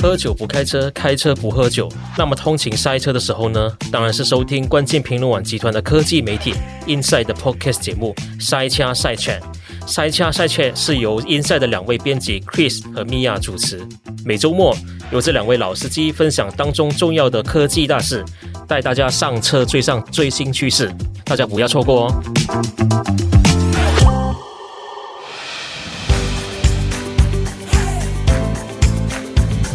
喝酒不开车，开车不喝酒。那么通勤塞车的时候呢？当然是收听关键评论网集团的科技媒体 Inside 的 Podcast 节目《塞车赛犬》。塞车赛犬是由 Inside 的两位编辑 Chris 和 Mia 主持。每周末由这两位老司机分享当中重要的科技大事，带大家上车追上最新趋势。大家不要错过哦！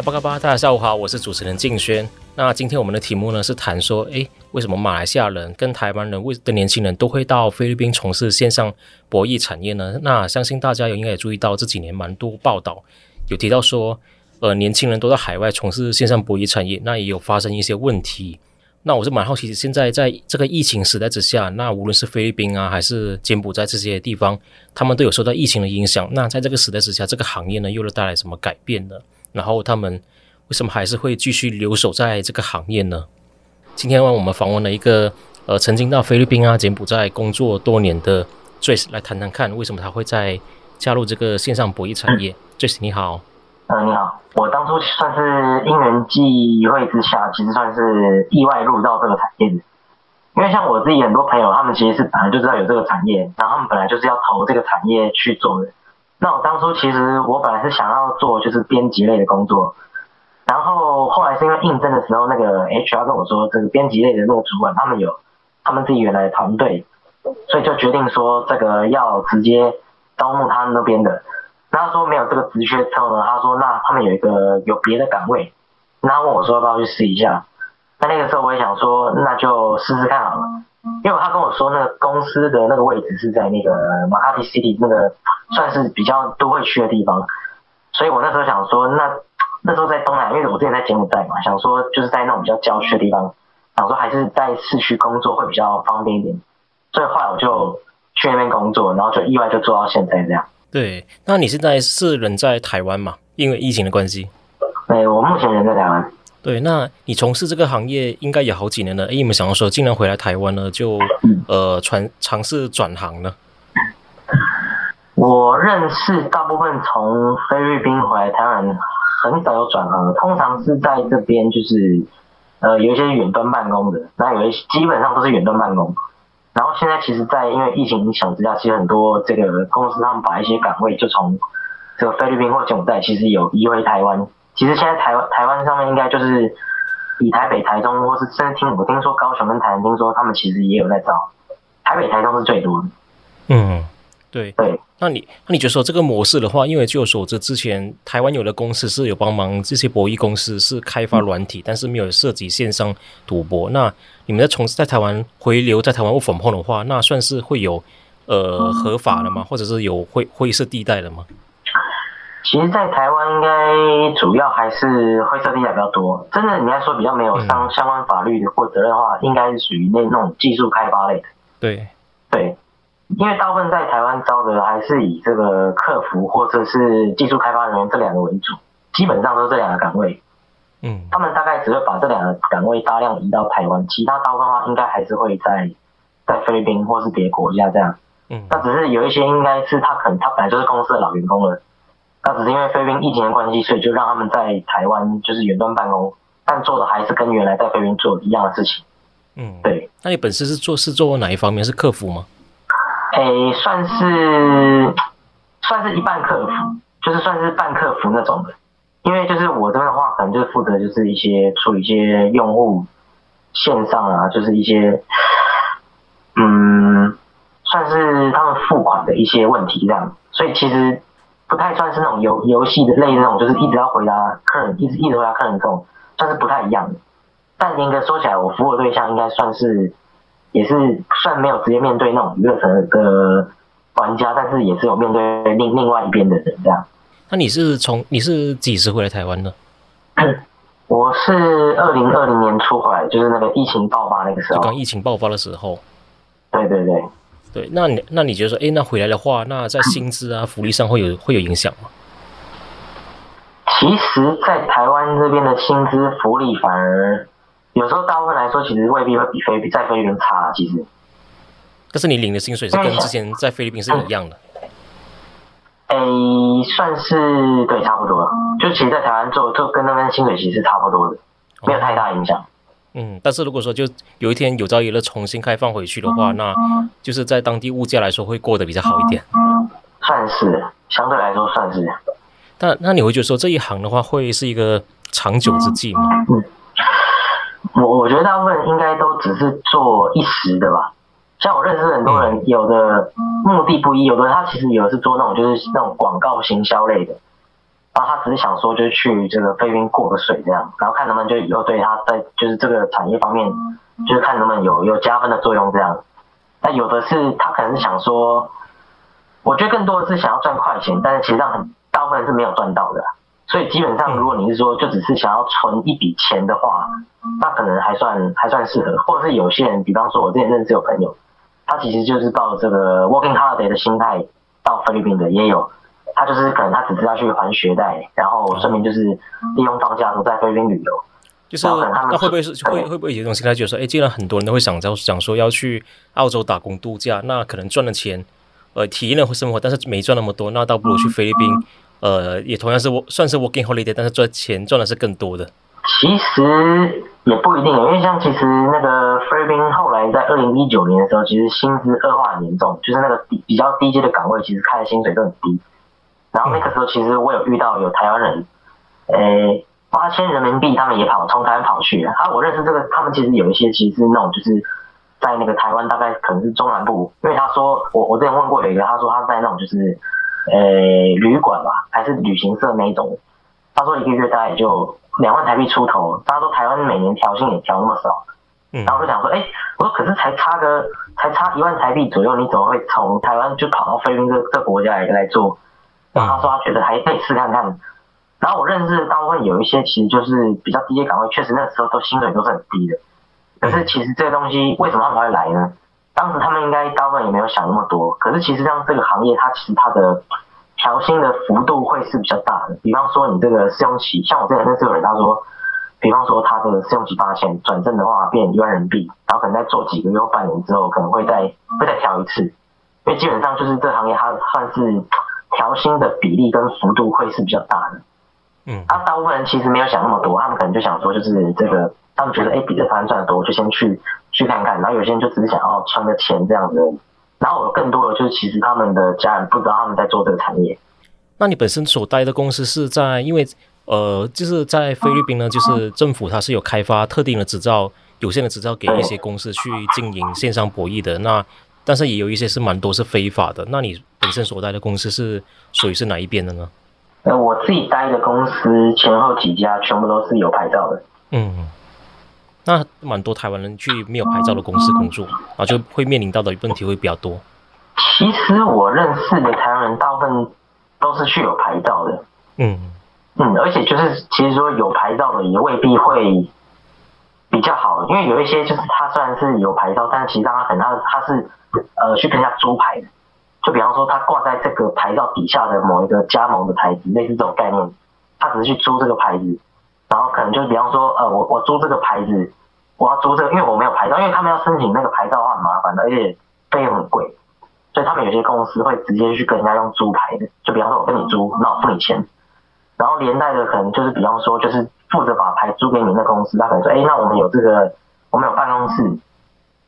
阿峇卡巴，大家下午好，我是主持人静轩。那今天我们的题目呢是谈说，诶，为什么马来西亚人跟台湾人为的年轻人都会到菲律宾从事线上博弈产业呢？那相信大家有应该也注意到这几年蛮多报道有提到说，呃，年轻人都在海外从事线上博弈产业，那也有发生一些问题。那我是蛮好奇，现在在这个疫情时代之下，那无论是菲律宾啊，还是柬埔寨这些地方，他们都有受到疫情的影响。那在这个时代之下，这个行业呢又能带来什么改变呢？然后他们为什么还是会继续留守在这个行业呢？今天我们访问了一个呃曾经到菲律宾啊、柬埔寨工作多年的 Joyce 来谈谈看，为什么他会在加入这个线上博弈产业。Joyce 你好，呃，你好，我当初算是因缘际会之下，其实算是意外入到这个产业的。因为像我自己很多朋友，他们其实是本来就知道有这个产业，然后他们本来就是要投这个产业去做的。那我当初其实我本来是想要做就是编辑类的工作，然后后来是因为应征的时候，那个 HR 跟我说，这个编辑类的那个主管他们有他们自己原来的团队，所以就决定说这个要直接招募他们那边的。那他说没有这个职缺之后呢，他说那他们有一个有别的岗位，那他问我说要不要去试一下。那那个时候我也想说那就试试看好了，因为他跟我说那个公司的那个位置是在那个 Makati City 那个。算是比较都会去的地方，所以我那时候想说，那那时候在东南，因为我之前在柬埔寨嘛，想说就是在那种比较郊区的地方，想说还是在市区工作会比较方便一点，所以后来我就去那边工作，然后就意外就做到现在这样。对，那你现在是人在台湾嘛？因为疫情的关系。对，我目前人在台湾。对，那你从事这个行业应该也好几年了，哎，有没有想到说，竟然回来台湾呢？就呃，传尝试转行呢？我认识大部分从菲律宾回来台湾人很少有转行的，通常是在这边就是呃有一些远端办公的，那有一些基本上都是远端办公。然后现在其实，在因为疫情影响之下，其实很多这个公司他们把一些岗位就从这个菲律宾或柬埔寨其实有移回台湾。其实现在台湾台湾上面应该就是以台北、台中或是甚至听我听说高雄跟台南听说他们其实也有在招，台北、台中是最多的。嗯。对对，那你那你觉得说这个模式的话，因为据我所知，之前台湾有的公司是有帮忙这些博弈公司是开发软体，嗯、但是没有涉及线上赌博。那你们在从事在台湾回流在台湾 work from home 的话，那算是会有呃合法的吗？或者是有灰灰色地带的吗？其实，在台湾应该主要还是灰色地带比较多。真的，你要说比较没有相相关法律的或责任的话，嗯、应该是属于那那种技术开发类的。对对。因为大部分在台湾招的还是以这个客服或者是技术开发人员这两个为主，基本上都是这两个岗位。嗯，他们大概只会把这两个岗位大量移到台湾，其他大部分的话应该还是会在在菲律宾或是别的国家这样。嗯，那只是有一些应该是他可能他本来就是公司的老员工了，那只是因为菲律宾疫情的关系，所以就让他们在台湾就是远端办公，但做的还是跟原来在菲律宾做的一样的事情。嗯，对。那你本身是做是做哪一方面？是客服吗？诶，算是算是一半客服，就是算是半客服那种的。因为就是我这边的话，可能就是负责就是一些处理一些用户线上啊，就是一些嗯，算是他们付款的一些问题这样。所以其实不太算是那种游游戏的类的那种，就是一直要回答客人，一直一直回答客人这种，算是不太一样的。但严格说起来，我服务的对象应该算是。也是算没有直接面对那种娱乐城的玩家，但是也是有面对另另外一边的人这样。那你是从你是几时回来台湾的？我是二零二零年初回来，就是那个疫情爆发那个时候。就刚疫情爆发的时候。对对对。对，那你那你觉得说，哎，那回来的话，那在薪资啊、福利上会有会有影响吗？其实，在台湾这边的薪资福利反而有时候大部分来说，其实未必会比菲律在菲律宾差。其实，但是你领的薪水是跟之前在菲律宾是一样的。哎、嗯，算是对，差不多。就其实，在台湾做，就跟那边薪水其实是差不多的，没有太大影响。哦嗯，但是如果说就有一天有朝一日重新开放回去的话，那就是在当地物价来说会过得比较好一点。算是，相对来说算是。但那你会觉得说这一行的话会是一个长久之计吗？嗯，我我觉得大部分应该都只是做一时的吧。像我认识很多人，有的目的不一，有的他其实有的是做那种就是那种广告行销类的。然后他只是想说，就是去这个菲律宾过个水这样，然后看能不能就以后对他在就是这个产业方面，就是看能不能有有加分的作用这样。那有的是他可能是想说，我觉得更多的是想要赚快钱，但是其实上很大部分是没有赚到的。所以基本上，如果你是说就只是想要存一笔钱的话，那可能还算还算适合。或者是有些人，比方说我之前认识有朋友，他其实就是抱这个 working holiday 的心态到菲律宾的也有。他就是可能他只是要去还学贷，然后顺便就是利用放假时候在菲律宾旅游。就是那会不会是会会不会有一种心态，就是说，哎，既然很多人都会想着想说要去澳洲打工度假，那可能赚了钱，呃，体验了生活，但是没赚那么多，那倒不如去菲律宾，呃，也同样是我算是 working holiday，但是赚钱赚的是更多的。其实也不一定，因为像其实那个菲律宾后来在二零一九年的时候，其实薪资恶化很严重，就是那个比比较低阶的岗位，其实开的薪水都很低。然后那个时候，其实我有遇到有台湾人，诶，八千人民币他们也跑从台湾跑去啊。我认识这个，他们其实有一些其实是那种就是在那个台湾，大概可能是中南部，因为他说我我之前问过有一个，他说他在那种就是诶旅馆吧，还是旅行社那一种，他说一个月大概也就两万台币出头。他说台湾每年调薪也调那么少，然后我就想说，诶，我说可是才差个才差一万台币左右，你怎么会从台湾就跑到菲律宾这这国家来来做？然后他说他觉得还可以试看看，然后我认识的大部分有一些其实就是比较低阶岗位，确实那个时候都薪水都是很低的。可是其实这个东西为什么他们会来呢？当时他们应该大部分也没有想那么多。可是其实像这个行业，它其实它的调薪的幅度会是比较大的。比方说你这个试用期，像我之前认识有人他说，比方说他这个试用期八千，转正的话变一万人民币，然后可能再做几个月或半年之后，可能会再会再调一次。因为基本上就是这个行业它算是。调薪的比例跟幅度会是比较大的，嗯，他大部分人其实没有想那么多，他们可能就想说，就是这个，他们觉得，哎，比这台湾赚的多，就先去去看看。然后有些人就只是想要存个钱这样子。然后有更多的就是，其实他们的家人不知道他们在做这个产业。那你本身所待的公司是在，因为呃，就是在菲律宾呢，就是政府它是有开发特定的执照，有限的执照给一些公司去经营线上博弈的。那但是也有一些是蛮多是非法的。那你本身所待的公司是属于是哪一边的呢？呃，我自己待的公司前后几家全部都是有牌照的。嗯，那蛮多台湾人去没有牌照的公司工作，然后就会面临到的问题会比较多。其实我认识的台湾人大部分都是去有牌照的。嗯嗯，而且就是其实说有牌照的也未必会比较好，因为有一些就是他虽然是有牌照，但其实他可能他他是。呃，去跟人家租牌的，就比方说他挂在这个牌照底下的某一个加盟的牌子，类似这种概念，他只是去租这个牌子，然后可能就比方说，呃，我我租这个牌子，我要租这个，因为我没有牌照，因为他们要申请那个牌照的话很麻烦的，而且费用很贵，所以他们有些公司会直接去跟人家用租牌的，就比方说我跟你租，那我付你钱，然后连带的可能就是比方说就是负责把牌租给你那公司，他可能说，哎，那我们有这个，我们有办公室。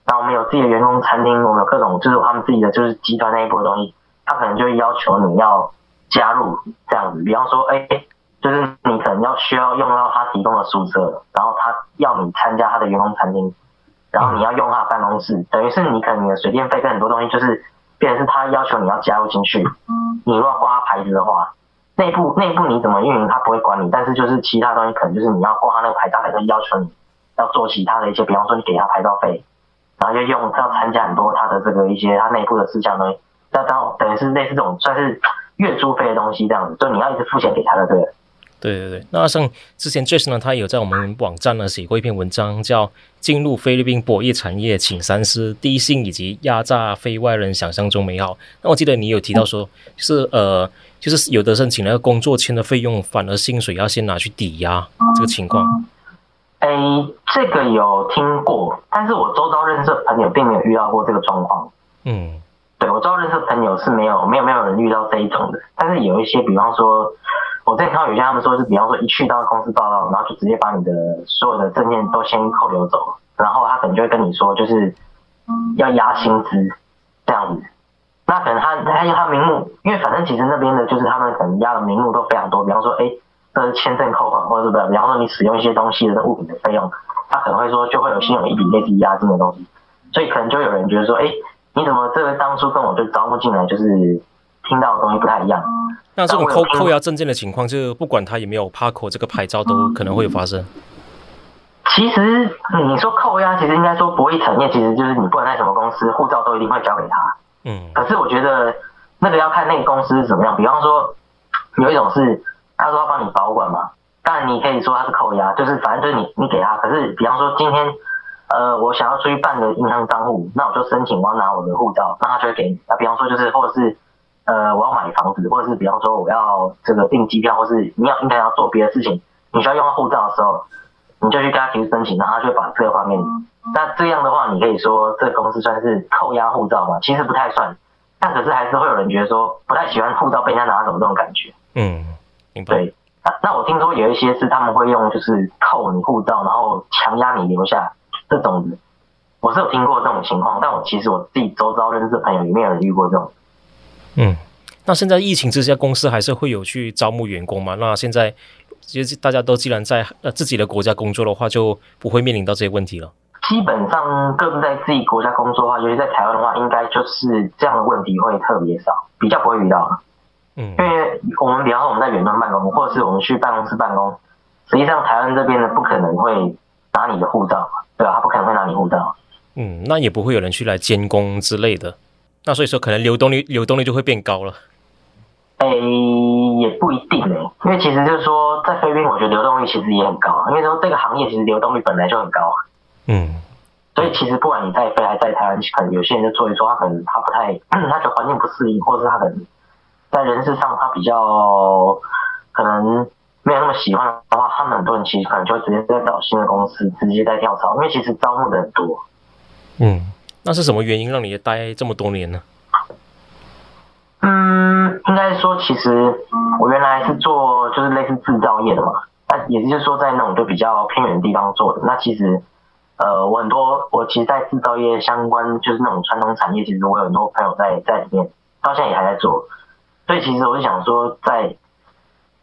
那我们有自己的员工餐厅，我们有各种就是他们自己的就是集团内部的东西，他可能就会要求你要加入这样子。比方说，哎，就是你可能要需要用到他提供的宿舍，然后他要你参加他的员工餐厅，然后你要用他的办公室，等于是你可能你的水电费跟很多东西就是变成是他要求你要加入进去。你如果挂牌子的话，内部内部你怎么运营他不会管你，但是就是其他东西可能就是你要挂那个牌，他可能要求你要做其他的一些，比方说你给他牌照费。然后就用要参加很多他的这个一些他内部的事项呢，那当等于是类似这种算是月租费的东西这样子，就你要一直付钱给他的，对。对对对，那像之前 Jason 呢，他有在我们网站呢写过一篇文章，叫《进入菲律宾博弈产业，请三思：低薪以及压榨非外人想象中美好》。那我记得你有提到说，就是呃，就是有的申请那个工作签的费用，反而薪水要先拿去抵押这个情况。哎，这个有听过，但是我周遭认识的朋友并没有遇到过这个状况。嗯，对，我周遭认识的朋友是没有没有没有人遇到这一种的，但是有一些，比方说。我之前看到有些他们说是，比方说一去到公司报道，然后就直接把你的所有的证件都先扣留走，然后他可能就会跟你说，就是要压薪资这样子。那可能他他他名目，因为反正其实那边的就是他们可能压的名目都非常多，比方说，哎，这是签证扣款，或者是比方说你使用一些东西的物品的费用，他可能会说就会有先有一笔类似押金的东西，所以可能就有人觉得说，哎，你怎么这个当初跟我就招募进来，就是听到的东西不太一样。那这种扣扣押证件的情况，就不管他有没有 PARKO 这个牌照，都可能会有发生。其实你说扣押，其实应该说博弈产业，其实就是你不管在什么公司，护照都一定会交给他。嗯。可是我觉得那个要看那个公司是怎么样。比方说，有一种是他说要帮你保管嘛，当然你可以说他是扣押，就是反正就是你你给他。可是比方说今天呃我想要出去办个银行账户，那我就申请我要拿我的护照，那他就会给你。那比方说就是或者是。呃，我要买房子，或者是比方说我要这个订机票，或是你要应该要做别的事情，你需要用到护照的时候，你就去跟他提出申请，然后他就会把这个方面。那这样的话，你可以说这个公司算是扣押护照吗？其实不太算，但可是还是会有人觉得说不太喜欢护照被人家拿走这种感觉。嗯，明白。对，那那我听说有一些是他们会用就是扣你护照，然后强压你留下这种，我是有听过这种情况，但我其实我自己周遭认识的朋友里面有人遇过这种。嗯，那现在疫情之下，公司还是会有去招募员工吗？那现在其实大家都既然在呃自己的国家工作的话，就不会面临到这些问题了。基本上个人在自己国家工作的话，尤其在台湾的话，应该就是这样的问题会特别少，比较不会遇到。嗯，因为我们比方说我们在远端办公，或者是我们去办公室办公，实际上台湾这边呢不可能会拿你的护照，对吧？他不可能会拿你护照。嗯，那也不会有人去来监工之类的。那所以说，可能流动率流动率就会变高了。哎、欸，也不一定诶，因为其实就是说，在菲律宾，我觉得流动率其实也很高，因为说这个行业其实流动率本来就很高。嗯。所以其实不管你在飞还是在台湾，可能有些人就做一做，他可能他不太，他觉得环境不适应，或者是他可能在人事上他比较可能没有那么喜欢的话，他们很多人其实可能就会直接在找新的公司，直接在跳槽，因为其实招募的很多。嗯。那是什么原因让你待这么多年呢？嗯，应该说，其实我原来是做就是类似制造业的嘛，那也就是说在那种就比较偏远的地方做的。那其实，呃，我很多我其实，在制造业相关就是那种传统产业，其实我有很多朋友在在里面，到现在也还在做。所以其实我是想说在，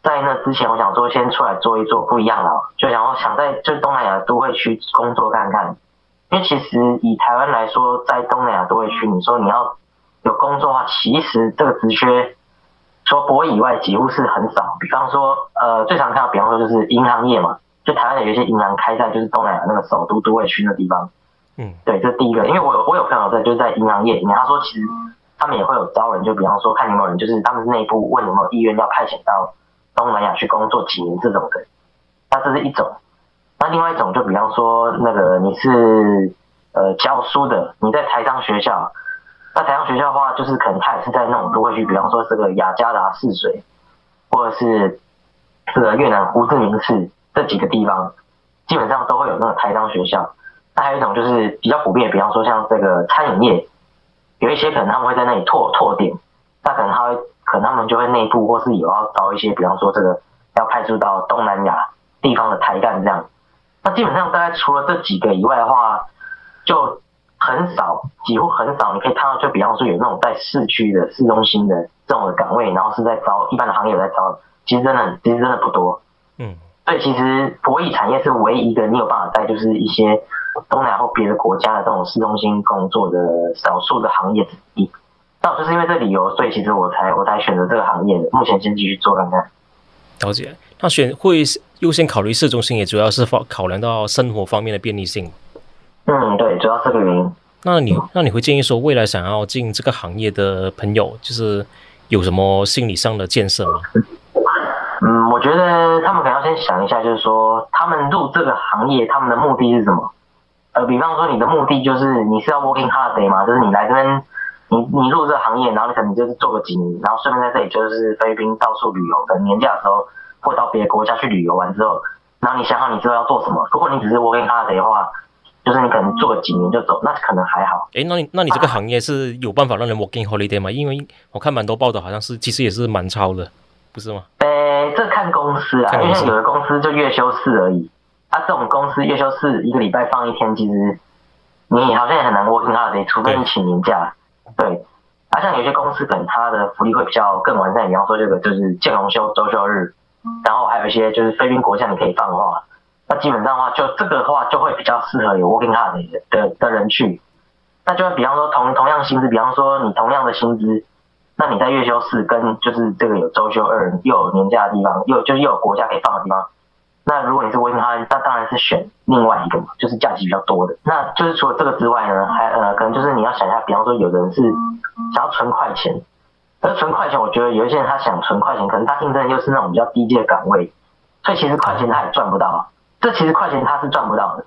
在那之前，我想说先出来做一做不一样的，就想说想在就东南亚都会去工作看看。因为其实以台湾来说，在东南亚都会区，你说你要有工作的话，其实这个职缺，除了博以外，几乎是很少。比方说，呃，最常看到，比方说就是银行业嘛，就台湾有一些银行开在就是东南亚那个首都都会区那地方。嗯，对，这是第一个。因为我有我有朋友在，就是在银行业里面，他说其实他们也会有招人，就比方说看有没有人，就是他们内部问有没有意愿要派遣到东南亚去工作几年这种的。那这是一种。那另外一种，就比方说，那个你是呃教书的，你在台商学校，那台商学校的话，就是可能他也是在那种都会去，比方说这个雅加达泗水，或者是这个越南胡志明市这几个地方，基本上都会有那个台商学校。那还有一种就是比较普遍，比方说像这个餐饮业，有一些可能他们会在那里拓拓店，那可能他会，可能他们就会内部或是有要招一些，比方说这个要派驻到东南亚地方的台干这样。那基本上大概除了这几个以外的话，就很少，几乎很少。你可以看到，就比方说有那种在市区的市中心的这种的岗位，然后是在招一般的行业有在招，其实真的，其实真的不多。嗯，所以其实博弈产业是唯一一个你有办法在就是一些东南亚或别的国家的这种市中心工作的少数的行业之一。那就是因为这理由，所以其实我才我才选择这个行业的。目前先继续做看看。了解，那选会优先考虑市中心，也主要是考考量到生活方面的便利性。嗯，对，主要是这个原因。那你那你会建议说，未来想要进这个行业的朋友，就是有什么心理上的建设吗？嗯，我觉得他们可能要先想一下，就是说他们入这个行业，他们的目的是什么？呃，比方说你的目的就是你是要 working holiday 吗？就是你来这边，你你入这个行业，然后你可能就是做个几年，然后顺便在这里就是菲律宾到处旅游，等年假的时候或到别的国家去旅游完之后，然后你想好你之后要做什么。如果你只是 working holiday 的话，就是你可能做个几年就走，那可能还好。诶，那你那你这个行业是有办法让人 working holiday 吗？因为我看蛮多报道，好像是其实也是蛮超的，不是吗？呃，这看公司啊，因为有的公司就月休四而已。啊，这种公司月休四一个礼拜放一天，其实你好像也很难 working holiday，除非你请年假。对，啊，像有些公司可能它的福利会比较更完善，比方说这个就是见红休、周休日，然后还有一些就是菲律宾国家你可以放的话，那基本上的话就这个的话就会比较适合有 working hard 的的的人去。那就比方说同同样薪资，比方说你同样的薪资，那你在月休四跟就是这个有周休二又有年假的地方，又就是又有国家可以放的地方。那如果你是 working hard，那当然是选另外一个嘛，就是假期比较多的。那就是除了这个之外呢，还呃，可能就是你要想一下，比方说有人是想要存快钱，而存快钱，我觉得有一些人他想存快钱，可能他应征又是那种比较低阶的岗位，所以其实快钱他也赚不到。这其实快钱他是赚不到的。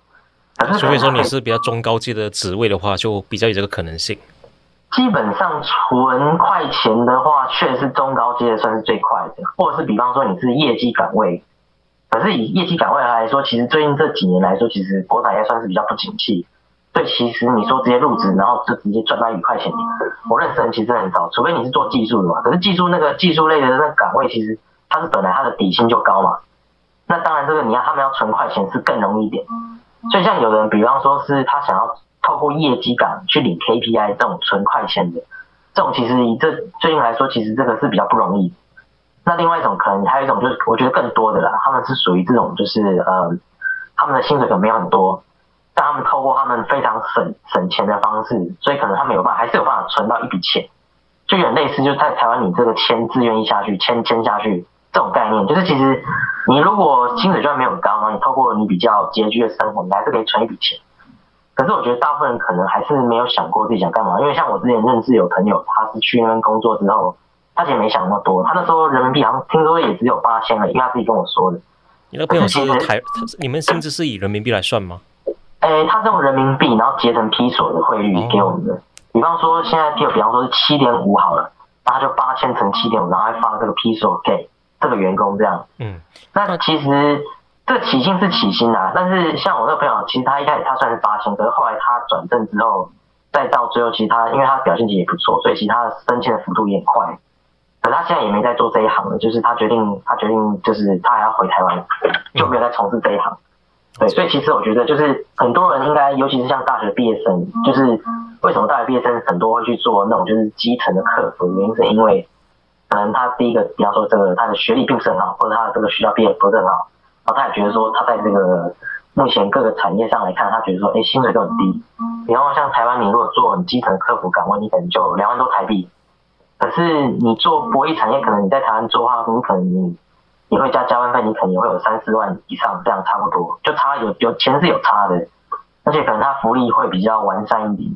可是，除非说你是比较中高阶的职位的话，就比较有这个可能性。基本上存快钱的话，确实是中高阶的算是最快的，或者是比方说你是业绩岗位。可是以业绩岗位来说，其实最近这几年来说，其实国产也算是比较不景气。对，其实你说直接入职，然后就直接赚到一块钱，我认识人其实很少，除非你是做技术的嘛。可是技术那个技术类的那个岗位，其实它是本来它的底薪就高嘛。那当然这个你要他们要存快钱是更容易一点。所以像有人，比方说是他想要透过业绩岗去领 KPI 这种存快钱的，这种其实以这最近来说，其实这个是比较不容易。那另外一种可能还有一种就是我觉得更多的啦，他们是属于这种就是呃，他们的薪水可能没有很多，但他们透过他们非常省省钱的方式，所以可能他们有办法还是有办法存到一笔钱，就有点类似就是在台湾你这个签自愿意下去签签下去这种概念，就是其实你如果薪水就算没有高嘛，你透过你比较拮据的生活，你还是可以存一笔钱。可是我觉得大部分人可能还是没有想过自己想干嘛，因为像我之前认识有朋友，他是去那边工作之后。他其实没想那么多，他那时候人民币好像听说也只有八千了，因为他自己跟我说的。你那朋友是台，你们薪资是以人民币来算吗？诶、欸，他是用人民币，然后结成批索的汇率给我们的。哦、比方说现在，比比方说是七点五好了，那他就八千乘七点五，然后还发这个批索给这个员工这样。嗯，那其实这起薪是起薪啊，但是像我那个朋友，其实他一开始他算是八千，可是后来他转正之后，再到最后，其实他因为他表现其实也不错，所以其实他的升迁的幅度也很快。可他现在也没在做这一行了，就是他决定，他决定就是他还要回台湾，就没有再从事这一行。对，所以其实我觉得就是很多人应该，尤其是像大学毕业生，就是为什么大学毕业生很多会去做那种就是基层的客服，原因是因为可能他第一个，比方说这个他的学历并不是很好，或者他的这个学校毕业不是很好，然后他也觉得说他在这个目前各个产业上来看，他觉得说，哎，薪水都很低。比方说像台湾，你如果做很基层的客服岗位，你可能就两万多台币。可是你做博弈产业，可能你在台湾做的话，你可能你你会加加班费，你可能也会有三四万以上，这样差不多，就差有有钱是有差的，而且可能他福利会比较完善一点。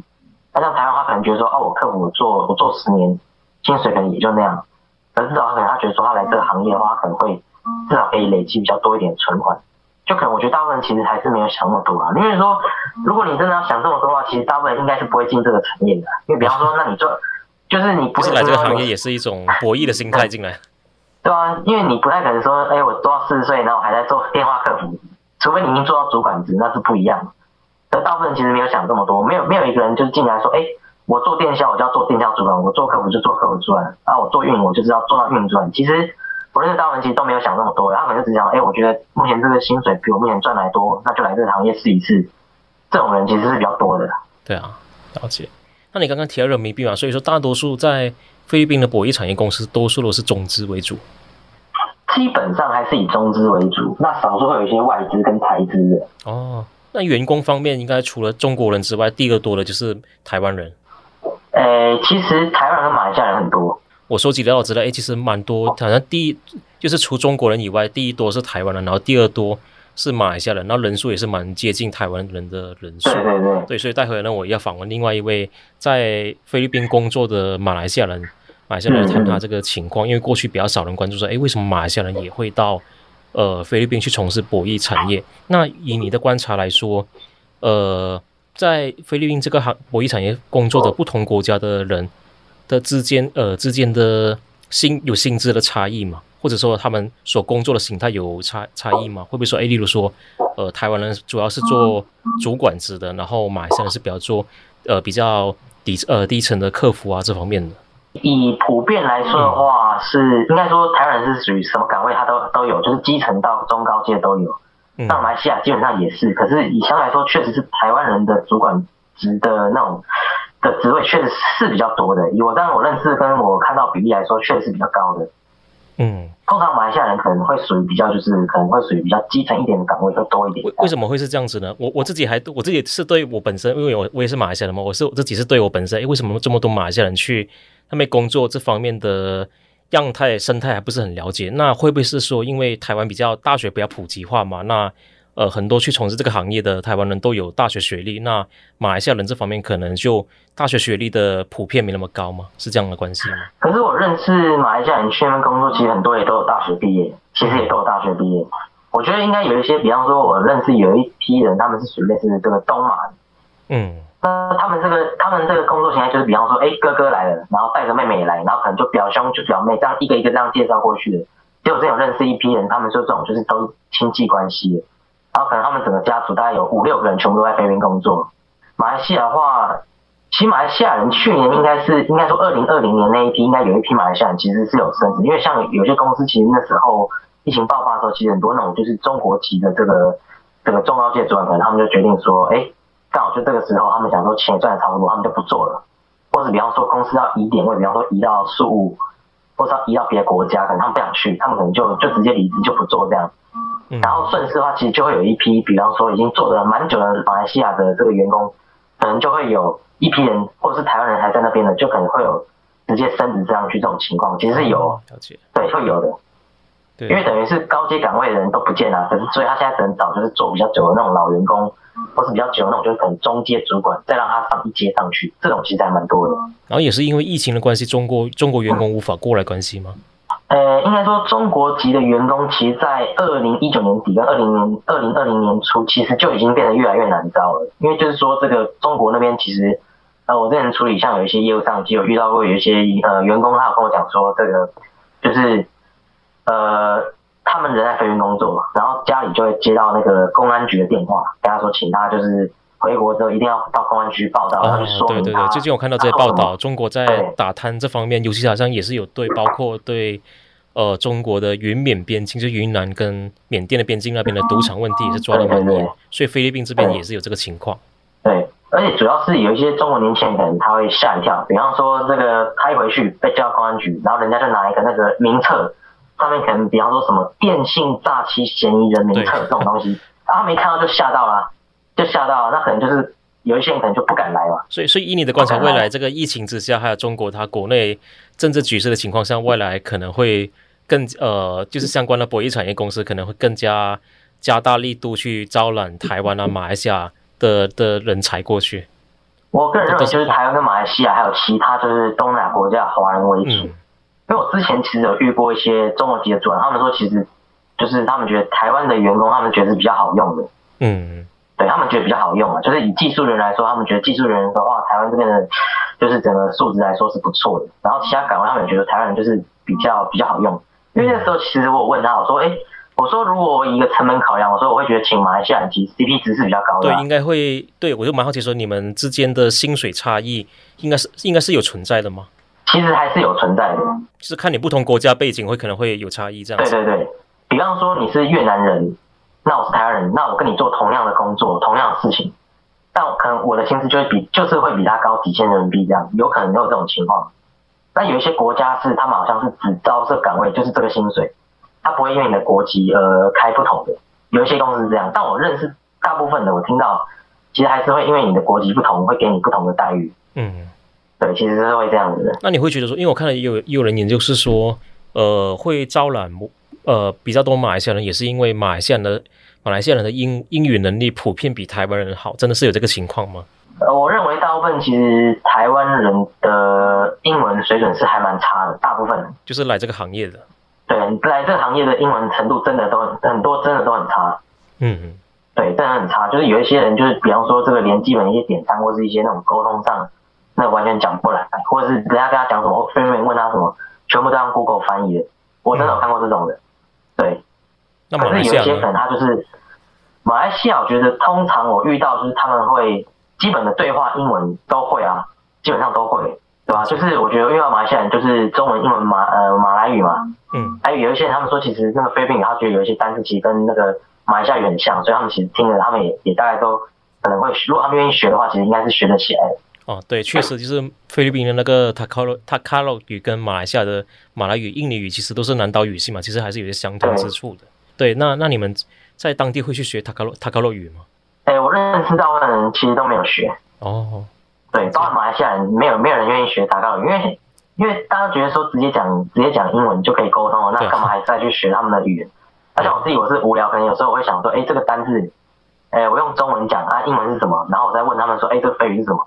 那像台湾的话，可能觉得说，哦，我客服我做我做十年，薪水可能也就那样。可是至少可能他觉得说，他来这个行业的话，他可能会至少可以累积比较多一点存款。就可能我觉得大部分人其实还是没有想那么多啊。因为说，如果你真的要想这么多的话，其实大部分人应该是不会进这个产业的。因为比方说，那你做。就是你不是来这个行业也是一种博弈的心态进来，对啊，因为你不太可能说，哎、我做到四十岁，然后我还在做电话客服，除非你已经做到主管职，那是不一样。而大部分人其实没有想这么多，没有没有一个人就是进来说，哎、我做电销我就要做电销主管，我做客服就做客服主管，啊，我做运营我就是要做到运营主管。其实我认识大部分其实都没有想那么多，他可能就只想，哎、我觉得目前这个薪水比我目前赚来多，那就来这个行业试一试。这种人其实是比较多的。对啊，了解。那你刚刚提到人民币嘛，所以说大多数在菲律宾的博弈产业公司，多数都是中资为主。基本上还是以中资为主，那少数会有一些外资跟台资的。哦，那员工方面，应该除了中国人之外，第二多的就是台湾人。诶、欸，其实台湾和马来西亚人很多。我收集到我知道，诶、欸，其实蛮多，好像第一就是除中国人以外，第一多是台湾人，然后第二多是马来西亚人，然后人数也是蛮接近台湾人的人数。对对对。对，所以待会呢，我要访问另外一位在菲律宾工作的马来西亚人，马来西亚来谈他这个情况，因为过去比较少人关注说，哎，为什么马来西亚人也会到呃菲律宾去从事博弈产业？那以你的观察来说，呃，在菲律宾这个行博弈产业工作的不同国家的人的之间，呃，之间的薪有薪资的差异吗？或者说他们所工作的形态有差差异吗？会不会说，哎，例如说，呃，台湾人主要是做主管职的，然后马来西亚人是比较做呃比较底呃低层的客服啊这方面的。以普遍来说的话，是应该说台湾人是属于什么岗位他都都有，就是基层到中高阶都有。那马来西亚基本上也是，可是以相对来说，确实是台湾人的主管职的那种的职位确实是比较多的。以我当然我认识跟我看到比例来说，确实是比较高的。嗯，通常马来西亚人可能会属于比较，就是可能会属于比较基层一点的岗位会多一点。为为什么会是这样子呢？我我自己还我自己是对我本身，因为我我也是马来西亚人嘛，我是我自己是对我本身，诶，为什么这么多马来西亚人去他们工作这方面的样态生态还不是很了解？那会不会是说，因为台湾比较大学比较普及化嘛？那呃，很多去从事这个行业的台湾人都有大学学历，那马来西亚人这方面可能就大学学历的普遍没那么高吗？是这样的关系吗？可是我认识马来西亚人去那边工作，其实很多也都有大学毕业，其实也都有大学毕业。我觉得应该有一些，比方说，我认识有一批人，他们是属于类似这个东马，嗯，那他们这个他们这个工作形态就是，比方说，哎，哥哥来了，然后带着妹妹来，然后可能就表兄就表妹这样一个一个这样介绍过去的。结果这种认识一批人，他们说这种就是都亲戚关系。然后可能他们整个家族大概有五六个人，全部都在菲律宾工作。马来西亚的话，其实马来西亚人去年应该是应该说二零二零年那一批，应该有一批马来西亚人其实是有升职，因为像有些公司其实那时候疫情爆发的时候，其实很多那种就是中国籍的这个这个中高阶主管，可能他们就决定说，哎，刚好就这个时候，他们想说钱赚的差不多，他们就不做了，或者比方说公司要移点位，比方说移到宿务，或者要移到别的国家，可能他们不想去，他们可能就就直接离职就不做这样。然后顺势的话，其实就会有一批，比方说已经做了蛮久的马来西亚的这个员工，可能就会有一批人，或者是台湾人还在那边的，就可能会有直接升职这样去这种情况，其实是有，对，会有的。因为等于是高阶岗位的人都不见了，可是所以他现在只能找就是做比较久的那种老员工，或是比较久那我就是可能中阶主管，再让他上一阶上去，这种其实还蛮多的。然后也是因为疫情的关系，中国中国员工无法过来关系吗？呃，应该说中国籍的员工，其实，在二零一九年底跟二零年二零二零年初，其实就已经变得越来越难招了。因为就是说，这个中国那边其实，呃，我之前处理像有一些业务上，其实有遇到过有一些呃员工，他有跟我讲说，这个就是呃，他们人在菲律宾工作嘛，然后家里就会接到那个公安局的电话，跟他说，请他就是回国之后一定要到公安局报到，然后说明他。对对对，最近我看到这些报道，中国在打贪这方面，尤其好像也是有对，包括对。呃，中国的云缅边境，就云南跟缅甸的边境那边的赌场问题也是抓的蛮严，所以菲律宾这边也是有这个情况。对，而且主要是有一些中国年轻人可能他会吓一跳，比方说这个开回去被叫到公安局，然后人家就拿一个那个名册，上面可能比方说什么电信诈欺嫌疑人名册这种东西，他没看到就吓到了，就吓到了，那可能就是有一些人可能就不敢来了。所以，所以以你的观察，未来这个疫情之下，还有中国它国内政治局势的情况下，未来可能会。更呃，就是相关的博弈产业公司可能会更加加大力度去招揽台湾啊、马来西亚的的人才过去。我个人认为，就是台湾跟马来西亚还有其他就是东南亚国家华人为主。嗯。因为我之前其实有遇过一些中国籍的主管，他们说其实就是他们觉得台湾的员工，他们觉得是比较好用的。嗯，对，他们觉得比较好用啊，就是以技术人来说，他们觉得技术人的话，台湾这边的，就是整个素质来说是不错的。然后其他岗位，他们也觉得台湾人就是比较比较好用。因为那时候其实我问他，我说，哎、欸，我说如果我以一个成本考量，我说我会觉得请马来西亚人其实 CP 值是比较高的、啊。对，应该会。对，我就蛮好奇说，你们之间的薪水差异应该是应该是有存在的吗？其实还是有存在的，就是看你不同国家背景会可能会有差异这样子。对对对，比方说你是越南人，那我是台湾人，那我跟你做同样的工作，同样的事情，但我可能我的薪资就会比就是会比他高几千人民币这样，有可能都有这种情况。那有一些国家是，他们好像是只招这岗位，就是这个薪水，他不会因为你的国籍而开不同的。有一些公司是这样，但我认识大部分的，我听到其实还是会因为你的国籍不同，会给你不同的待遇。嗯，对，其实是会这样子的。那你会觉得说，因为我看了也有也有人研究是说，呃，会招揽呃比较多马来西亚人，也是因为马来西亚的马马来西亚人的英英语能力普遍比台湾人好，真的是有这个情况吗？呃，我认为大部分其实台湾人的英文水准是还蛮差的，大部分就是来这个行业的，对，来这个行业的英文程度真的都很很多，真的都很差。嗯嗯，对，真的很差。就是有一些人，就是比方说这个连基本一些点餐或是一些那种沟通上，那完全讲不来，或者是人家跟他讲什么，或对面问他什么，全部都用 Google 翻译的。我真的有看过这种的，嗯、对。那可是有一些可能他就是马来西亚，我觉得通常我遇到就是他们会基本的对话英文都会啊，基本上都会，对吧？就是我觉得遇到马来西亚人就是中文、英文、马呃马来语嘛，嗯，还有有一些人他们说其实那个菲律宾他觉得有一些单词其实跟那个马来西亚语很像，所以他们其实听了他们也也大概都可能会，如果他们愿意学的话，其实应该是学得起来的。哦，对，确实就是菲律宾的那个塔卡洛塔卡洛语跟马来西亚的马来语、印尼语其实都是南岛语系嘛，其实还是有些相同之处的。对，那那你们在当地会去学塔卡洛塔卡洛语吗？哎、欸，我认识大部分人其实都没有学。哦，对，包括马来西亚人，没有没有人愿意学塔卡洛语，因为因为大家觉得说直接讲直接讲英文就可以沟通了，那干嘛还再去学他们的语言？而且我自己我是无聊，可能有时候我会想说，哎、欸，这个单字，哎、欸，我用中文讲啊，英文是什么？然后我再问他们说，哎、欸，这个菲语是什么？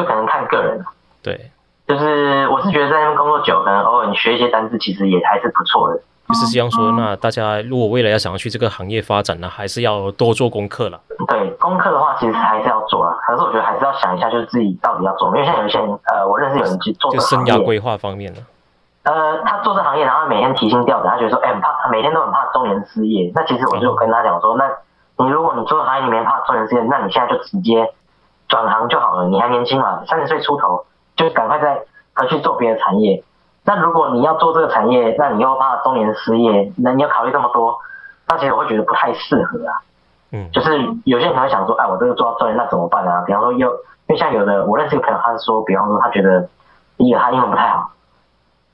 就可能看个人。对，就是我是觉得在那边工作久，可能偶尔你学一些单字，其实也还是不错的。就是这样说，那大家如果未来要想要去这个行业发展呢，还是要多做功课了。对，功课的话其实还是要做啊。可是我觉得还是要想一下，就是自己到底要做，因为像有一些人，呃，我认识有人去做就生涯规划方面的。呃，他做这行业，然后每天提心吊胆，他觉得说，哎、欸，很怕，他每天都很怕中年失业。那其实我就跟他讲说，那你如果你做行业里面怕中年失业，那你现在就直接转行就好了。你还年轻嘛，三十岁出头，就赶快再回去做别的产业。那如果你要做这个产业，那你又怕中年失业，那你要考虑这么多，那其实我会觉得不太适合啊。嗯，就是有些人可能会想说，哎，我这个做到中年，那怎么办啊？比方说，又因为像有的我认识一个朋友，他是说，比方说他觉得第一个他英文不太好，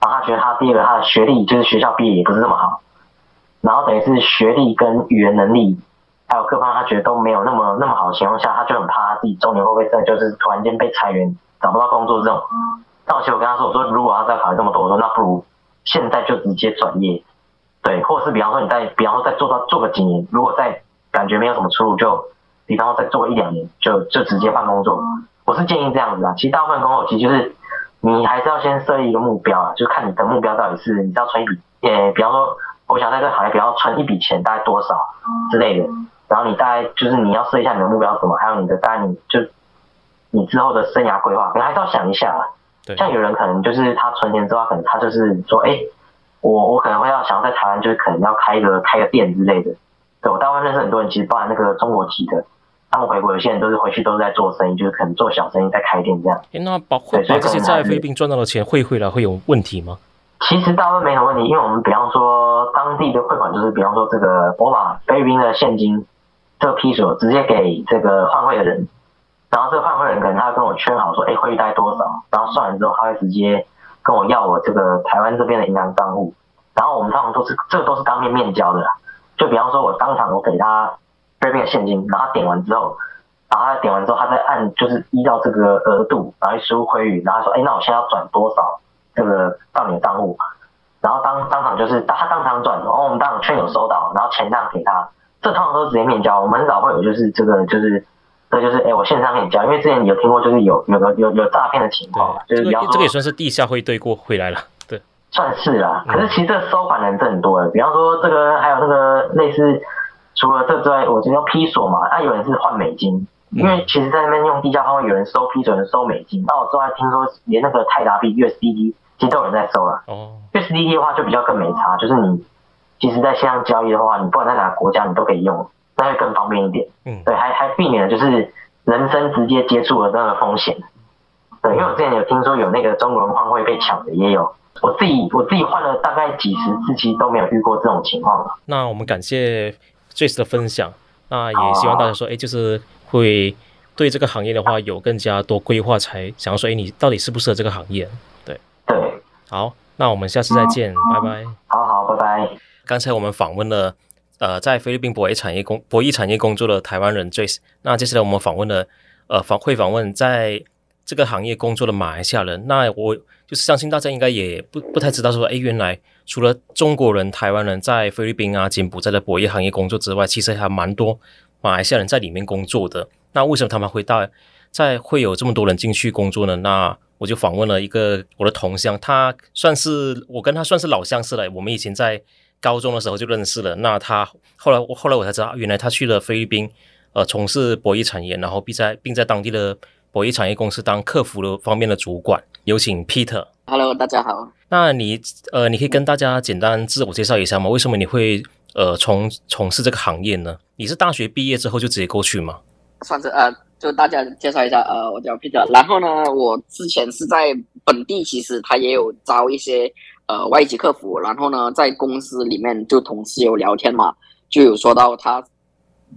然后他觉得他第二个他的学历就是学校毕业也不是这么好，然后等于是学历跟语言能力还有各方他觉得都没有那么那么好的情况下，他就很怕他自己中年会不会真的就是突然间被裁员，找不到工作这种。到期我跟他说，我说如果要再考虑这么多，我说那不如现在就直接转业，对，或者是比方说你再比方说再做到做个几年，如果再感觉没有什么出路，就比方说再做一两年，就就直接换工作。我是建议这样子啊，其实大部分工作其实就是你还是要先设立一个目标啊，就看你的目标到底是你要存一笔，呃，比方说我想在这个行业，比方说存一笔钱大概多少之类的，然后你大概就是你要设一下你的目标什么，还有你的大概你就你之后的生涯规划，你还是要想一下像有人可能就是他存钱之后，可能他就是说，哎、欸，我我可能会要想要在台湾，就是可能要开一个开个店之类的。对，我大部分认识很多人，其实包含那个中国籍的，他们回国有些人都是回去都是在做生意，就是可能做小生意在开店这样。欸、那把把这些在菲律宾赚到的钱汇回来会有问题吗？其实大部分没有问题，因为我们比方说当地的汇款就是比方说这个我把菲律宾的现金这个批数直接给这个换汇的人。然后这个换汇人可能他跟我圈好说，哎，汇率大概多少？然后算完之后，他会直接跟我要我这个台湾这边的银行账户。然后我们通常都是这个都是当面面交的。就比方说，我当场我给他这边的现金，然后点完之后，然后他点完之后，他再按就是依照这个额度，然后输入汇率，然后说，哎，那我现在要转多少这个到你的账户？然后当当场就是他当场转，然后我们当场圈有收到，然后钱这样给他。这通常都是直接面交，我们很少会有就是这个就是。这就是哎，我线上跟你讲，因为之前有听过，就是有有个有有诈骗的情况，就是比方说这个也算是地下汇兑过回来了，对，算是啦。可是其实这个收款人是很多的，比方说这个还有那个类似，除了这之外，我就要批锁嘛，啊有人是换美金，因为其实在那边用地下换汇，有人收批准，有人收美金。那我之后还听说，连那个泰达币 USDT 其实都有人在收了。哦，USDT 的话就比较更没差，就是你其实在线上交易的话，你不管在哪个国家，你都可以用。那会更方便一点，嗯，对，还还避免了就是人生直接接触的那个风险，对，因为我之前有听说有那个中国人换汇被抢的，也有，我自己我自己换了大概几十次，其实都没有遇过这种情况。那我们感谢 Jace 的分享，那也希望大家说，哎、欸，就是会对这个行业的话有更加多规划，才想要说，哎、欸，你到底适不适合这个行业？对，对，好，那我们下次再见，嗯、拜拜。好好，拜拜。刚才我们访问了。呃，在菲律宾博弈产业工博弈产业工作的台湾人 Jace，那接下来，我们访问了呃访会访问在这个行业工作的马来西亚人，那我就是相信大家应该也不不太知道说，哎，原来除了中国人、台湾人在菲律宾啊、柬埔寨的博弈行业工作之外，其实还蛮多马来西亚人在里面工作的。那为什么他们会到在会有这么多人进去工作呢？那我就访问了一个我的同乡，他算是我跟他算是老相识了，我们以前在高中的时候就认识了。那他后来我后来我才知道，原来他去了菲律宾，呃，从事博弈产业，然后并在并在当地的博弈产业公司当客服的方面的主管。有请 Peter。Hello，大家好。那你呃，你可以跟大家简单自我介绍一下吗？为什么你会呃从从事这个行业呢？你是大学毕业之后就直接过去吗？算是呃。就大家介绍一下，呃，我叫 Peter。然后呢，我之前是在本地，其实他也有招一些呃外籍客服。然后呢，在公司里面就同事有聊天嘛，就有说到他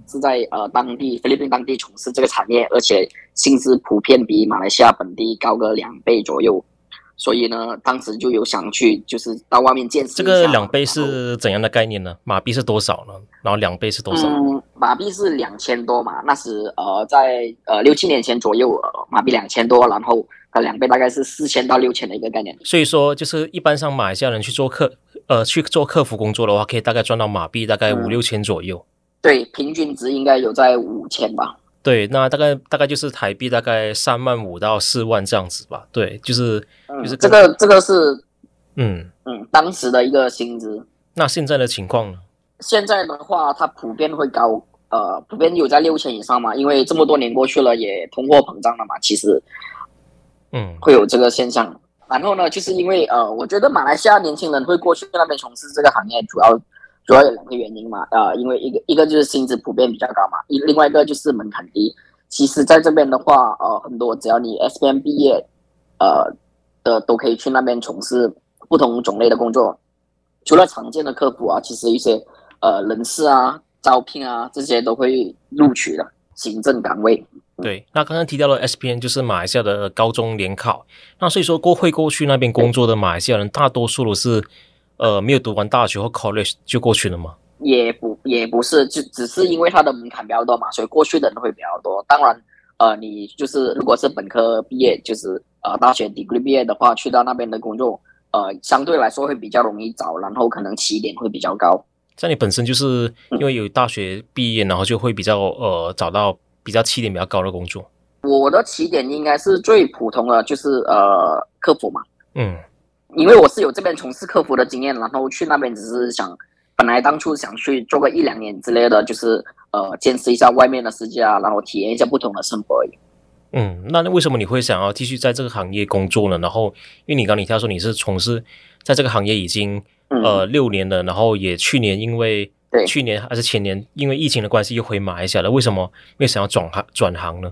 是在呃当地菲律宾当地从事这个产业，而且薪资普遍比马来西亚本地高个两倍左右。所以呢，当时就有想去，就是到外面见识。这个两倍是怎样的概念呢？马币是多少呢？然后两倍是多少？嗯，马币是两千多嘛。那时呃，在呃六七年前左右，呃，马币两千多，然后呃两倍大概是四千到六千的一个概念。所以说，就是一般上马来西亚人去做客呃去做客服工作的话，可以大概赚到马币大概五六千左右。嗯。对，平均值应该有在五千吧。对，那大概大概就是台币大概三万五到四万这样子吧。对，就是、嗯、就是这个这个是嗯嗯当时的一个薪资。那现在的情况呢？现在的话，它普遍会高，呃，普遍有在六千以上嘛。因为这么多年过去了，也通货膨胀了嘛，其实嗯会有这个现象。然后呢，就是因为呃，我觉得马来西亚年轻人会过去那边从事这个行业，主要。主要有两个原因嘛，呃，因为一个一个就是薪资普遍比较高嘛，一另外一个就是门槛低。其实在这边的话，呃，很多只要你 SPM 毕业，呃的都可以去那边从事不同种类的工作。除了常见的客服啊，其实一些呃人事啊、招聘啊这些都会录取的行政岗位。对，那刚刚提到了 SPN 就是马来西亚的高中联考，那所以说过会过去那边工作的马来西亚人大多数都是。呃，没有读完大学或 college 就过去了吗？也不也不是，就只是因为它的门槛比较多嘛，所以过去的人会比较多。当然，呃，你就是如果是本科毕业，就是呃大学 degree 毕业的话，去到那边的工作，呃，相对来说会比较容易找，然后可能起点会比较高。像你本身就是因为有大学毕业，嗯、然后就会比较呃找到比较起点比较高的工作。我的起点应该是最普通的，就是呃客服嘛。嗯。因为我是有这边从事客服的经验，然后去那边只是想，本来当初想去做个一两年之类的，就是呃见识一下外面的世界啊，然后体验一下不同的生活而已。嗯，那为什么你会想要继续在这个行业工作呢？然后，因为你刚刚你提到说你是从事在这个行业已经呃六年了，然后也去年因为对去年还是前年因为疫情的关系又回马来西亚了，为什么因为想要转行转行呢？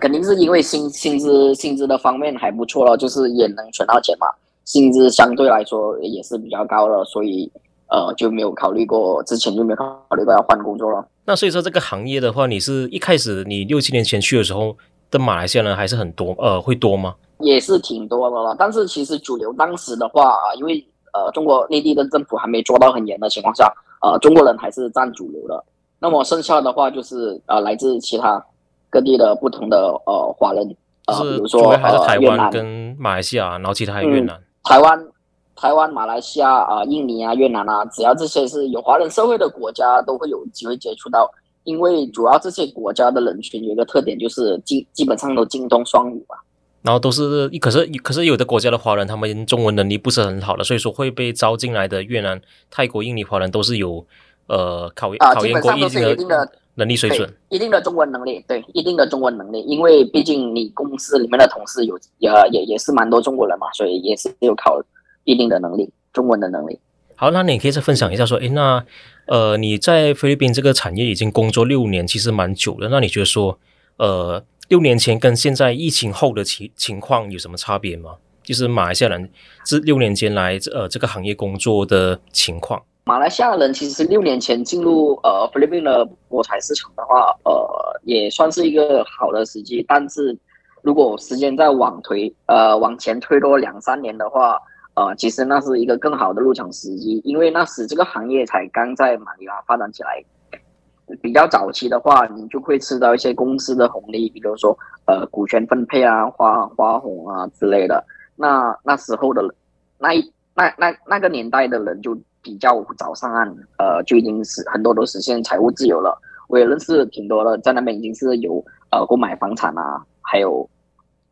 肯定是因为薪薪资薪资的方面还不错了，就是也能存到钱嘛。薪资相对来说也是比较高了，所以呃就没有考虑过，之前就没有考虑过要换工作了。那所以说这个行业的话，你是一开始你六七年前去的时候的马来西亚人还是很多，呃，会多吗？也是挺多的了，但是其实主流当时的话啊，因为呃中国内地的政府还没做到很严的情况下，呃中国人还是占主流的。那么剩下的话就是呃来自其他各地的不同的呃华人，呃比如说还是台湾跟马来西亚，然后其他还有越南。嗯台湾、台湾、马来西亚啊、呃、印尼啊、越南啊，只要这些是有华人社会的国家，都会有机会接触到。因为主要这些国家的人群有一个特点，就是基基本上都精通双语嘛。然后都是，可是可是有的国家的华人，他们中文能力不是很好的，所以说会被招进来的越南、泰国、印尼华人都是有呃考验、啊、考验过一定的能力水准，一定的中文能力，对，一定的中文能力，因为毕竟你公司里面的同事有也也也是蛮多中国人嘛，所以也是有考一定的能力，中文的能力。好，那你可以再分享一下说，诶，那呃你在菲律宾这个产业已经工作六年，其实蛮久了。那你觉得说，呃六年前跟现在疫情后的情情况有什么差别吗？就是马来西亚人这六年间来呃这个行业工作的情况。马来西亚人其实六年前进入呃菲律宾的博彩市场的话，呃也算是一个好的时机。但是如果时间再往推，呃往前推多两三年的话，呃其实那是一个更好的入场时机，因为那时这个行业才刚在马尼拉发展起来。比较早期的话，你就会吃到一些公司的红利，比如说呃股权分配啊、花花红啊之类的。那那时候的那一那那那个年代的人就比较早上岸，呃，就已经是很多都实现财务自由了。我也认识挺多的，在那边已经是有呃购买房产啊，还有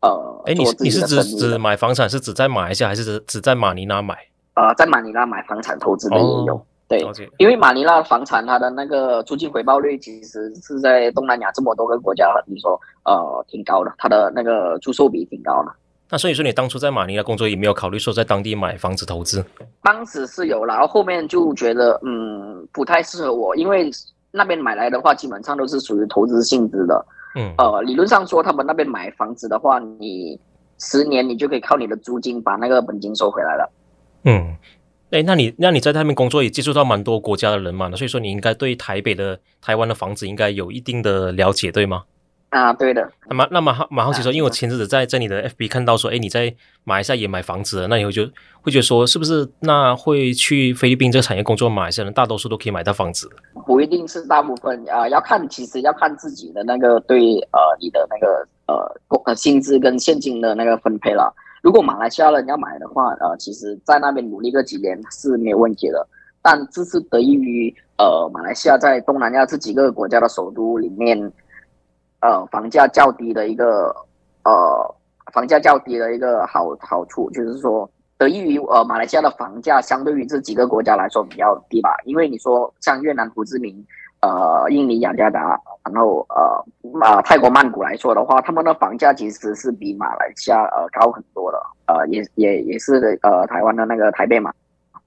呃，哎，你你是指指买房产是指在马来西亚还是指指在马尼拉买？呃，在马尼拉买房产投资的也有。哦对，因为马尼拉房产它的那个租金回报率其实是在东南亚这么多个国家，你说呃挺高的，它的那个租售比挺高的。那所以说你当初在马尼拉工作，也没有考虑说在当地买房子投资？当时是有，然后后面就觉得嗯不太适合我，因为那边买来的话基本上都是属于投资性质的。嗯，呃，理论上说他们那边买房子的话，你十年你就可以靠你的租金把那个本金收回来了。嗯。哎，那你那你在那边工作也接触到蛮多国家的人嘛？所以说你应该对台北的台湾的房子应该有一定的了解，对吗？啊，对的。那么那么好蛮好奇说，因为我前阵子在在你的 FB 看到说，哎，你在马来西亚也买房子了，那以后就会觉得说，是不是那会去菲律宾这个产业工作，马来西亚人大多数都可以买到房子？不一定是大部分啊、呃，要看其实要看自己的那个对呃你的那个呃工呃薪资跟现金的那个分配了。如果马来西亚人要买的话，呃，其实在那边努力个几年是没有问题的。但这是得益于呃，马来西亚在东南亚这几个国家的首都里面，呃，房价较低的一个呃，房价较低的一个好好处，就是说得益于呃，马来西亚的房价相对于这几个国家来说比较低吧。因为你说像越南胡志明。呃，印尼雅加达，然后呃，啊，泰国曼谷来说的话，他们的房价其实是比马来西亚呃高很多的，呃，也也也是呃台湾的那个台北嘛，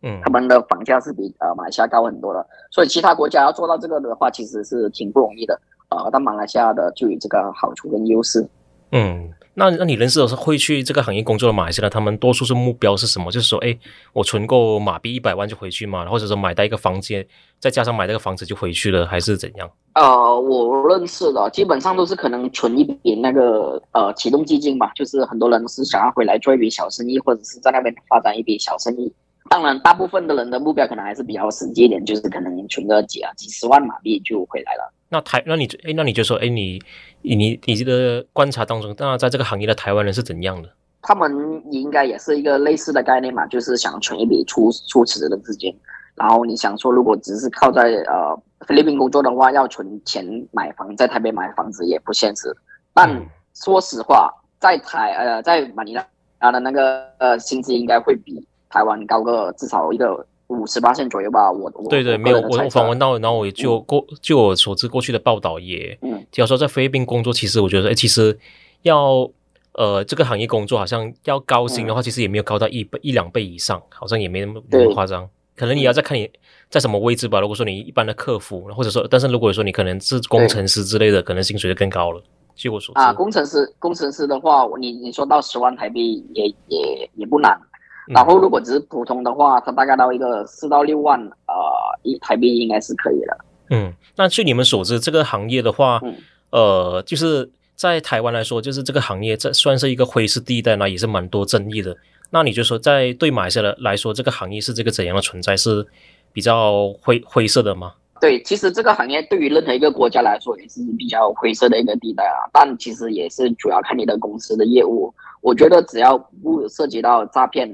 嗯，他们的房价是比呃马来西亚高很多的，所以其他国家要做到这个的话，其实是挺不容易的，呃，但马来西亚的就有这个好处跟优势，嗯。那那你认识的是会去这个行业工作的马来西亚，他们多数是目标是什么？就是说，哎，我存够马币一百万就回去嘛，或者说买到一个房间，再加上买这个房子就回去了，还是怎样？呃，我认识的基本上都是可能存一笔那个呃启动基金吧，就是很多人是想要回来做一笔小生意，或者是在那边发展一笔小生意。当然，大部分的人的目标可能还是比较实际一点，就是可能存个几啊几十万马币就回来了。那台，那你哎，那你就说，哎，你你你这个观察当中，那在这个行业的台湾人是怎样的？他们应该也是一个类似的概念嘛，就是想存一笔初初始的资金。然后你想说，如果只是靠在呃菲律宾工作的话，要存钱买房，在台北买房子也不现实。但说实话，在台呃在马尼拉的那个呃薪资应该会比台湾高个至少一个。五十八线左右吧，我我对对，没有我我访问到，然后我就过，就我所知过去的报道也，嗯，假如说在菲律宾工作，其实我觉得，哎，其实要呃这个行业工作，好像要高薪的话，其实也没有高到一倍一两倍以上，好像也没那么那么夸张。可能你要再看你在什么位置吧。如果说你一般的客服，或者说，但是如果说你可能是工程师之类的，可能薪水就更高了。据我所知啊，工程师工程师的话，你你说到十万台币也也也不难。然后，如果只是普通的话，它大概到一个四到六万，呃，一台币应该是可以的。嗯，那据你们所知，这个行业的话，嗯、呃，就是在台湾来说，就是这个行业这算是一个灰色地带呢，也是蛮多争议的。那你就说，在对马来西亚来说，这个行业是这个怎样的存在？是比较灰灰色的吗？对，其实这个行业对于任何一个国家来说也是比较灰色的一个地带啊。但其实也是主要看你的公司的业务。我觉得只要不涉及到诈骗。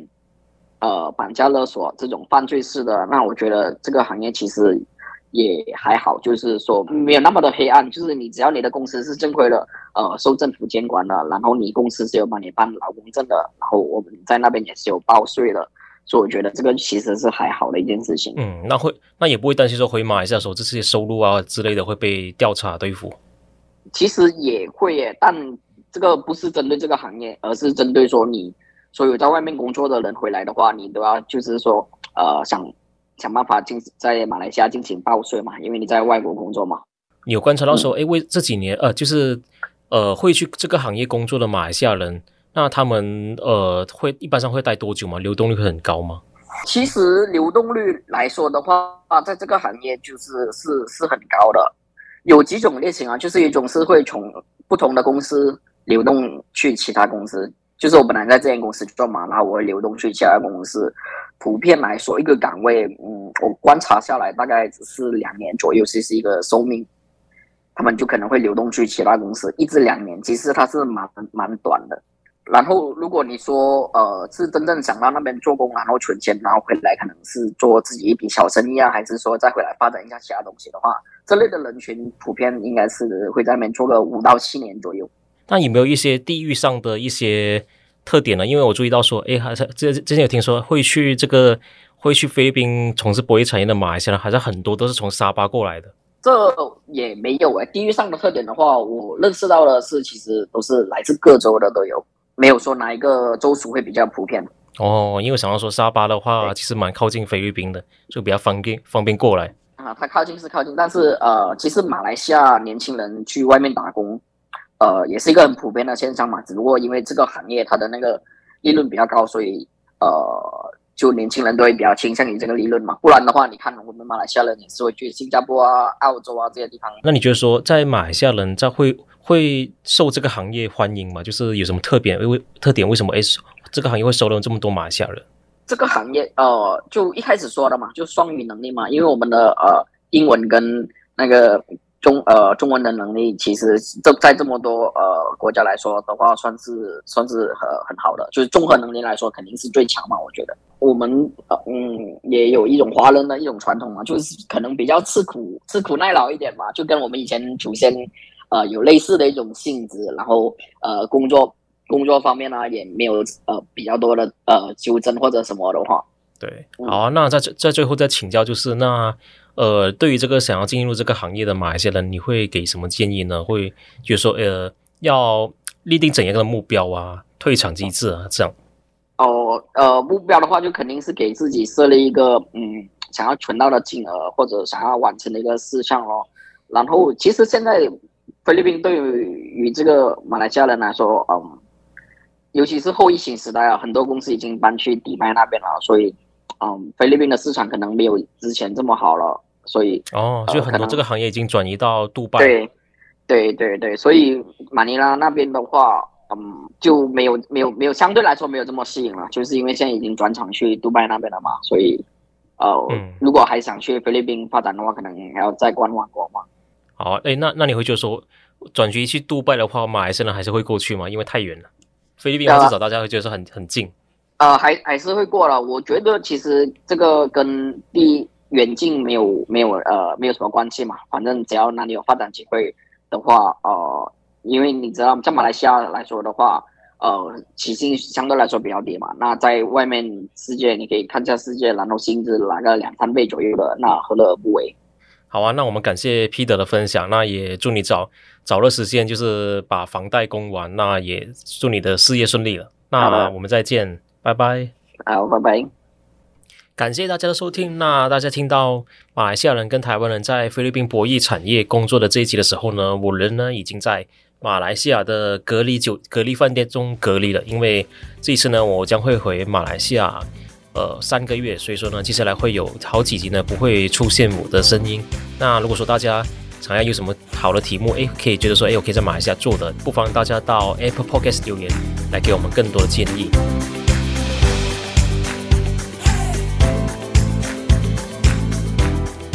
呃，绑架勒索这种犯罪式的，那我觉得这个行业其实也还好，就是说没有那么的黑暗。就是你只要你的公司是正规的，呃，受政府监管的，然后你公司是有帮你办劳工证的，然后我们在那边也是有报税的，所以我觉得这个其实是还好的一件事情。嗯，那会那也不会担心说回马来西亚时候这些收入啊之类的会被调查对付？其实也会耶，但这个不是针对这个行业，而是针对说你。所有在外面工作的人回来的话，你都要就是说，呃，想想办法进在马来西亚进行报税嘛，因为你在外国工作嘛。你有观察到说，哎、嗯，为这几年，呃，就是呃，会去这个行业工作的马来西亚人，那他们呃，会一般上会待多久吗？流动率会很高吗？其实流动率来说的话，啊，在这个行业就是是是很高的，有几种类型啊，就是一种是会从不同的公司流动去其他公司。就是我本来在这间公司做嘛，然后我会流动去其他公司，普遍来说，一个岗位，嗯，我观察下来大概只是两年左右，其实一个寿命，他们就可能会流动去其他公司，一至两年，其实它是蛮蛮短的。然后，如果你说，呃，是真正想到那边做工，然后存钱，然后回来可能是做自己一笔小生意啊，还是说再回来发展一下其他东西的话，这类的人群普遍应该是会在那边做个五到七年左右。那有没有一些地域上的一些特点呢？因为我注意到说，哎，还是之之前有听说会去这个会去菲律宾从事博弈产业的马来西亚人，还是很多都是从沙巴过来的。这也没有哎，地域上的特点的话，我认识到的是，其实都是来自各州的都有。没有说哪一个州属会比较普遍哦，因为想要说沙巴的话，其实蛮靠近菲律宾的，就比较方便方便过来啊。它靠近是靠近，但是呃，其实马来西亚年轻人去外面打工，呃，也是一个很普遍的现象嘛。只不过因为这个行业它的那个利润比较高，所以呃。就年轻人都会比较倾向于这个利润嘛，不然的话，你看我们马来西亚人也是会去新加坡啊、澳洲啊这些地方。那你觉得说，在马来西亚人在会会受这个行业欢迎吗？就是有什么特别因为特点？为什么诶这个行业会收了这么多马来西亚人？这个行业呃，就一开始说的嘛，就双语能力嘛，因为我们的呃英文跟那个。中呃中文的能力，其实这在这么多呃国家来说的话，算是算是很很好的，就是综合能力来说，肯定是最强嘛。我觉得我们呃嗯也有一种华人的一种传统嘛，就是可能比较吃苦吃苦耐劳一点嘛，就跟我们以前祖先呃有类似的一种性质，然后呃工作工作方面呢也没有呃比较多的呃纠正或者什么的话。对，好啊，那在在最后再请教，就是那。呃，对于这个想要进入这个行业的马来西亚人，你会给什么建议呢？会就是说，呃，要立定怎样的目标啊，退场机制啊，这样。哦，呃，目标的话，就肯定是给自己设立一个嗯，想要存到的金额或者想要完成的一个事项哦。然后，其实现在菲律宾对于这个马来西亚人来说，嗯，尤其是后疫情时代啊，很多公司已经搬去迪拜那边了，所以。嗯，菲律宾的市场可能没有之前这么好了，所以哦，就很多这个行业已经转移到杜拜。对，对对对，所以马尼拉那边的话，嗯，就没有没有没有相对来说没有这么吸引了，就是因为现在已经转场去杜拜那边了嘛，所以呃，嗯、如果还想去菲律宾发展的话，可能还要再观望观望。好，哎，那那你会觉得说转局去杜拜的话，马来西亚人还是会过去吗？因为太远了，菲律宾至少大家会觉得说很很近。呃，还还是会过了。我觉得其实这个跟地远近没有没有呃没有什么关系嘛。反正只要哪里有发展机会的话，呃，因为你知道在马来西亚来说的话，呃，起薪相对来说比较低嘛。那在外面世界你可以看一下世界，然后薪资来个两三倍左右的，那何乐而不为？好啊，那我们感谢 Peter 的分享，那也祝你早早日实现，就是把房贷供完。那也祝你的事业顺利了。那我们再见。拜拜，好，拜拜。感谢大家的收听。那大家听到马来西亚人跟台湾人在菲律宾博弈产业工作的这一集的时候呢，我人呢已经在马来西亚的隔离酒隔离饭店中隔离了。因为这一次呢，我将会回马来西亚呃三个月，所以说呢，接下来会有好几集呢不会出现我的声音。那如果说大家想要有什么好的题目，诶，可以觉得说，诶，我可以在马来西亚做的，不妨大家到 Apple Podcast 留言来给我们更多的建议。